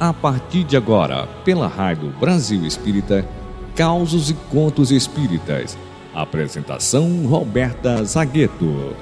A partir de agora, pela Rádio Brasil Espírita, Causos e Contos Espíritas. Apresentação Roberta Zagueto.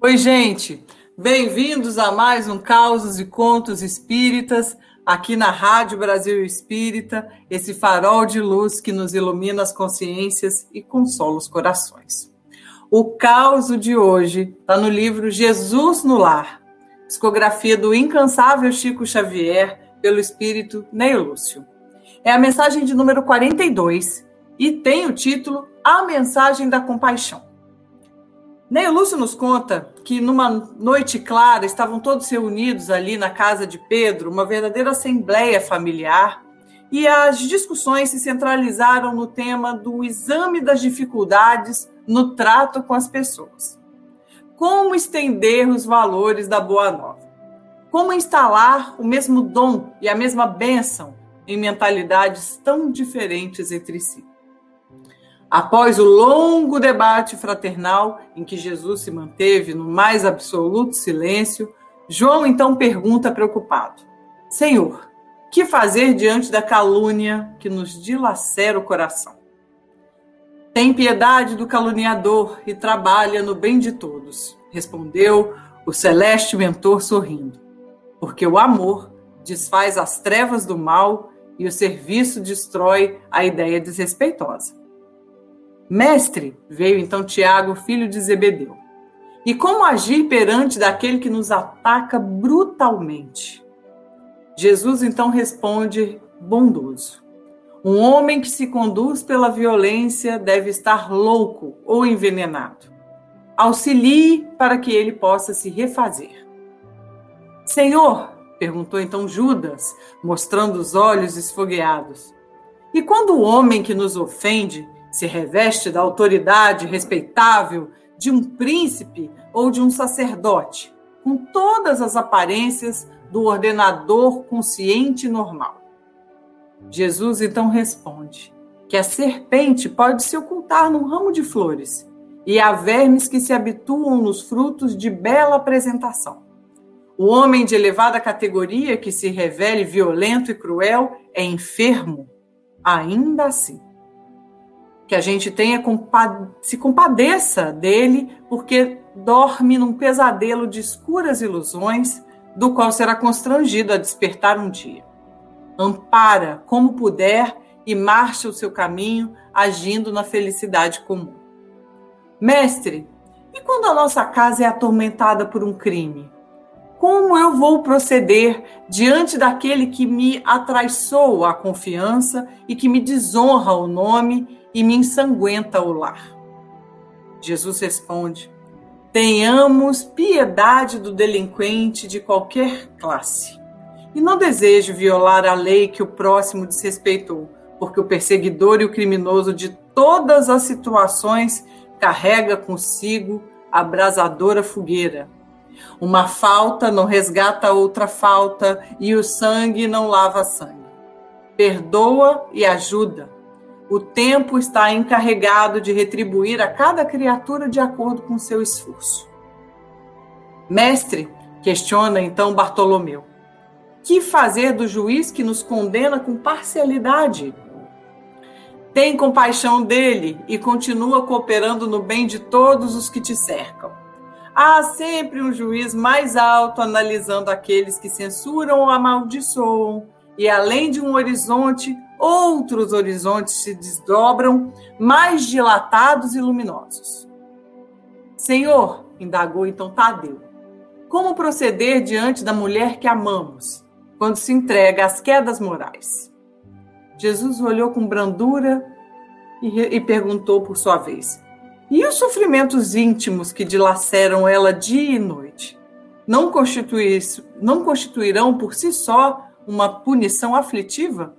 Oi, gente. Bem-vindos a mais um Causos e Contos Espíritas, aqui na Rádio Brasil Espírita, esse farol de luz que nos ilumina as consciências e consola os corações. O caos de hoje está no livro Jesus no Lar, psicografia do incansável Chico Xavier, pelo espírito Neio Lúcio. É a mensagem de número 42 e tem o título A Mensagem da Compaixão. Neio Lúcio nos conta que numa noite clara estavam todos reunidos ali na casa de Pedro, uma verdadeira assembleia familiar, e as discussões se centralizaram no tema do exame das dificuldades no trato com as pessoas. Como estender os valores da boa nova? Como instalar o mesmo dom e a mesma bênção em mentalidades tão diferentes entre si? Após o longo debate fraternal em que Jesus se manteve no mais absoluto silêncio, João então pergunta preocupado: Senhor, que fazer diante da calúnia que nos dilacera o coração? Tem piedade do caluniador e trabalha no bem de todos, respondeu o celeste mentor sorrindo, porque o amor desfaz as trevas do mal e o serviço destrói a ideia desrespeitosa. Mestre, veio então Tiago, filho de Zebedeu. E como agir perante daquele que nos ataca brutalmente? Jesus então responde bondoso. Um homem que se conduz pela violência deve estar louco ou envenenado. Auxilie para que ele possa se refazer. Senhor, perguntou então Judas, mostrando os olhos esfogueados. E quando o homem que nos ofende se reveste da autoridade respeitável de um príncipe ou de um sacerdote, com todas as aparências do ordenador consciente e normal. Jesus então responde que a serpente pode se ocultar num ramo de flores e há vermes que se habituam nos frutos de bela apresentação. O homem de elevada categoria que se revele violento e cruel é enfermo, ainda assim que a gente tenha se compadeça dele, porque dorme num pesadelo de escuras ilusões, do qual será constrangido a despertar um dia. Ampara como puder e marcha o seu caminho, agindo na felicidade comum. Mestre, e quando a nossa casa é atormentada por um crime? Como eu vou proceder diante daquele que me atraiçoa a confiança e que me desonra o nome e me ensanguenta o lar. Jesus responde: Tenhamos piedade do delinquente de qualquer classe. E não desejo violar a lei que o próximo desrespeitou, porque o perseguidor e o criminoso de todas as situações carrega consigo a abrasadora fogueira. Uma falta não resgata outra falta e o sangue não lava sangue. Perdoa e ajuda, o tempo está encarregado de retribuir a cada criatura de acordo com seu esforço. Mestre, questiona então Bartolomeu, que fazer do juiz que nos condena com parcialidade? Tem compaixão dele e continua cooperando no bem de todos os que te cercam. Há sempre um juiz mais alto analisando aqueles que censuram ou amaldiçoam, e além de um horizonte, outros horizontes se desdobram, mais dilatados e luminosos. Senhor, indagou então Tadeu, como proceder diante da mulher que amamos, quando se entrega às quedas morais? Jesus olhou com brandura e, e perguntou por sua vez: E os sofrimentos íntimos que dilaceram ela dia e noite? Não, não constituirão por si só uma punição aflitiva?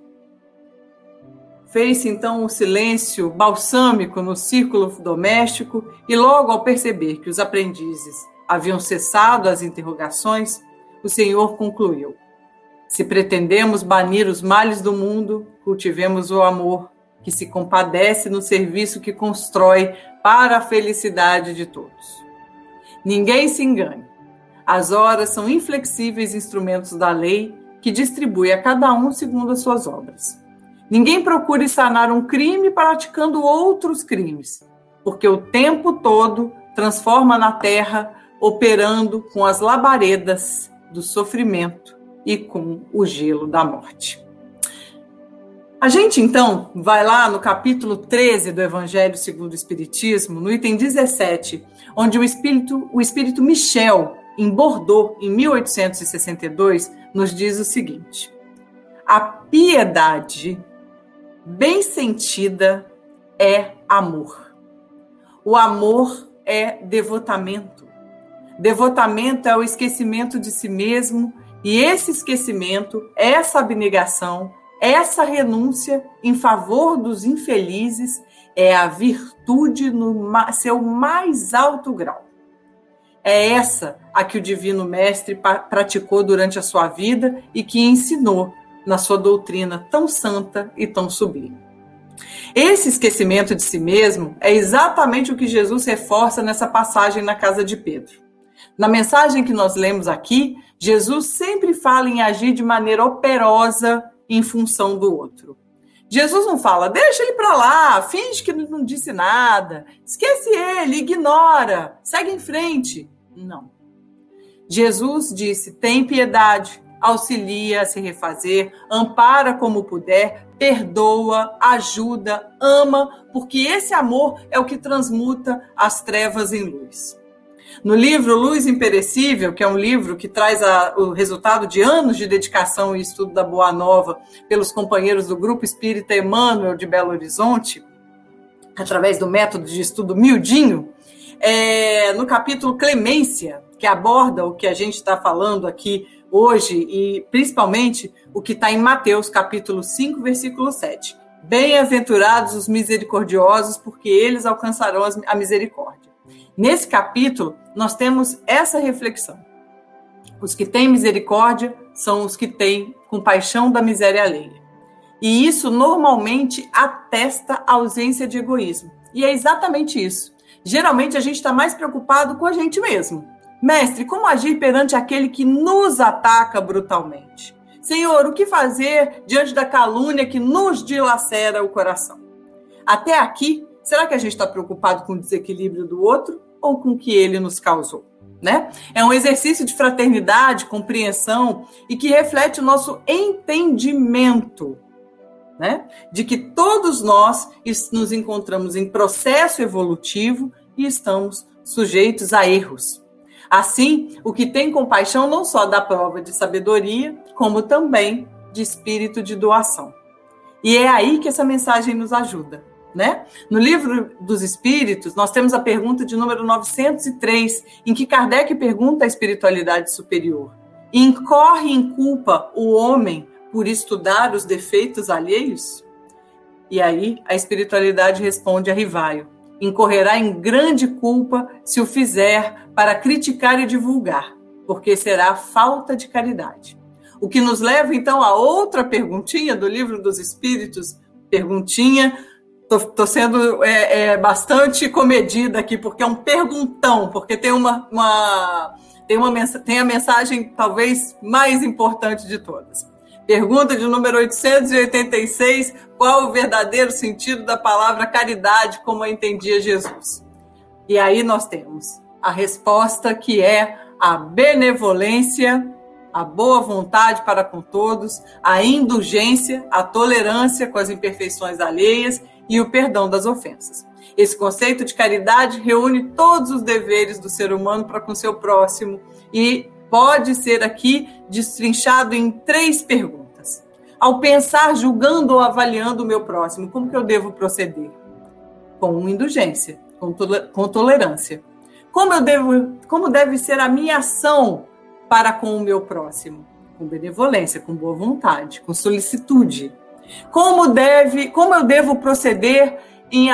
Fez-se então um silêncio balsâmico no círculo doméstico e, logo ao perceber que os aprendizes haviam cessado as interrogações, o senhor concluiu: Se pretendemos banir os males do mundo, cultivemos o amor, que se compadece no serviço que constrói para a felicidade de todos. Ninguém se engane. As horas são inflexíveis instrumentos da lei que distribui a cada um segundo as suas obras. Ninguém procure sanar um crime praticando outros crimes, porque o tempo todo transforma na terra, operando com as labaredas do sofrimento e com o gelo da morte. A gente então vai lá no capítulo 13 do Evangelho segundo o Espiritismo, no item 17, onde o espírito, o espírito Michel, em Bordeaux, em 1862, nos diz o seguinte: A piedade bem sentida é amor. O amor é devotamento. Devotamento é o esquecimento de si mesmo e esse esquecimento, essa abnegação, essa renúncia em favor dos infelizes é a virtude no seu mais alto grau. É essa a que o Divino Mestre praticou durante a sua vida e que ensinou na sua doutrina tão santa e tão sublime. Esse esquecimento de si mesmo é exatamente o que Jesus reforça nessa passagem na casa de Pedro. Na mensagem que nós lemos aqui, Jesus sempre fala em agir de maneira operosa em função do outro. Jesus não fala, deixa ele para lá, finge que não disse nada, esquece ele, ignora, segue em frente. Não. Jesus disse: tem piedade, auxilia a se refazer, ampara como puder, perdoa, ajuda, ama, porque esse amor é o que transmuta as trevas em luz. No livro Luz Imperecível, que é um livro que traz a, o resultado de anos de dedicação e estudo da Boa Nova pelos companheiros do Grupo Espírita Emmanuel de Belo Horizonte, através do método de estudo Mildinho, é, no capítulo Clemência, que aborda o que a gente está falando aqui hoje e principalmente o que está em Mateus, capítulo 5, versículo 7. Bem-aventurados os misericordiosos, porque eles alcançarão a misericórdia. Nesse capítulo, nós temos essa reflexão. Os que têm misericórdia são os que têm compaixão da miséria alheia. E isso normalmente atesta a ausência de egoísmo. E é exatamente isso. Geralmente a gente está mais preocupado com a gente mesmo. Mestre, como agir perante aquele que nos ataca brutalmente? Senhor, o que fazer diante da calúnia que nos dilacera o coração? Até aqui, será que a gente está preocupado com o desequilíbrio do outro ou com o que ele nos causou? Né? É um exercício de fraternidade, compreensão e que reflete o nosso entendimento, né? De que todos nós nos encontramos em processo evolutivo e estamos sujeitos a erros. Assim, o que tem compaixão não só dá prova de sabedoria, como também de espírito de doação. E é aí que essa mensagem nos ajuda. Né? No livro dos Espíritos, nós temos a pergunta de número 903, em que Kardec pergunta à espiritualidade superior: incorre em culpa o homem por estudar os defeitos alheios? E aí a espiritualidade responde a Rivaio: incorrerá em grande culpa se o fizer para criticar e divulgar, porque será falta de caridade. O que nos leva então a outra perguntinha do livro dos Espíritos, perguntinha Estou sendo é, é, bastante comedida aqui, porque é um perguntão, porque tem uma, uma, tem uma tem a mensagem talvez mais importante de todas. Pergunta de número 886: qual o verdadeiro sentido da palavra caridade, como a entendia Jesus? E aí nós temos a resposta que é a benevolência, a boa vontade para com todos, a indulgência, a tolerância com as imperfeições alheias e o perdão das ofensas. Esse conceito de caridade reúne todos os deveres do ser humano para com seu próximo e pode ser aqui destrinchado em três perguntas. Ao pensar, julgando ou avaliando o meu próximo, como que eu devo proceder? Com indulgência, com tolerância. Como eu devo, como deve ser a minha ação para com o meu próximo? Com benevolência, com boa vontade, com solicitude, como deve, como eu devo proceder em,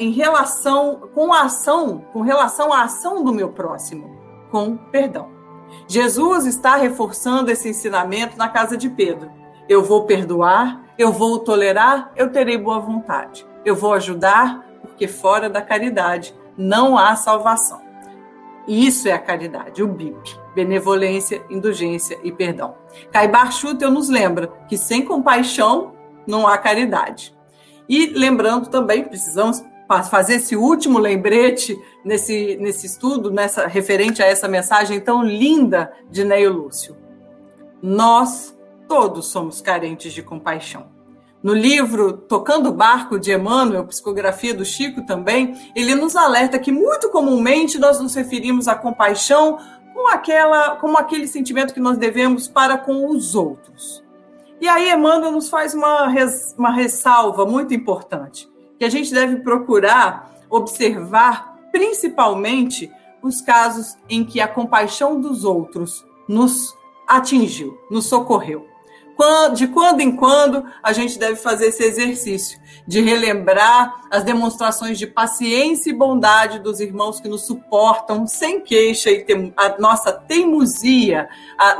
em relação com a ação, com relação à ação do meu próximo, com perdão. Jesus está reforçando esse ensinamento na casa de Pedro. Eu vou perdoar, eu vou tolerar, eu terei boa vontade. Eu vou ajudar, porque fora da caridade não há salvação. Isso é a caridade, o BIP, benevolência, indulgência e perdão. Caibar Schutel nos lembra que sem compaixão não há caridade. E lembrando também, precisamos fazer esse último lembrete nesse, nesse estudo, nessa referente a essa mensagem tão linda de Neio Lúcio. Nós todos somos carentes de compaixão. No livro Tocando o Barco de Emmanuel, psicografia do Chico também, ele nos alerta que muito comumente nós nos referimos à compaixão com aquela, como aquele sentimento que nós devemos para com os outros. E aí Emmanuel nos faz uma, res, uma ressalva muito importante, que a gente deve procurar observar principalmente os casos em que a compaixão dos outros nos atingiu, nos socorreu de quando em quando a gente deve fazer esse exercício de relembrar as demonstrações de paciência e bondade dos irmãos que nos suportam sem queixa e a nossa teimosia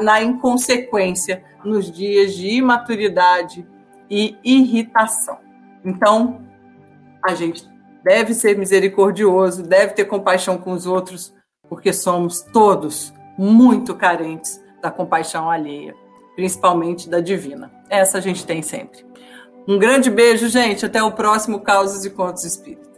na inconsequência nos dias de imaturidade e irritação. Então, a gente deve ser misericordioso, deve ter compaixão com os outros, porque somos todos muito carentes da compaixão alheia principalmente da divina. Essa a gente tem sempre. Um grande beijo, gente. Até o próximo Causas e Contos Espíritos.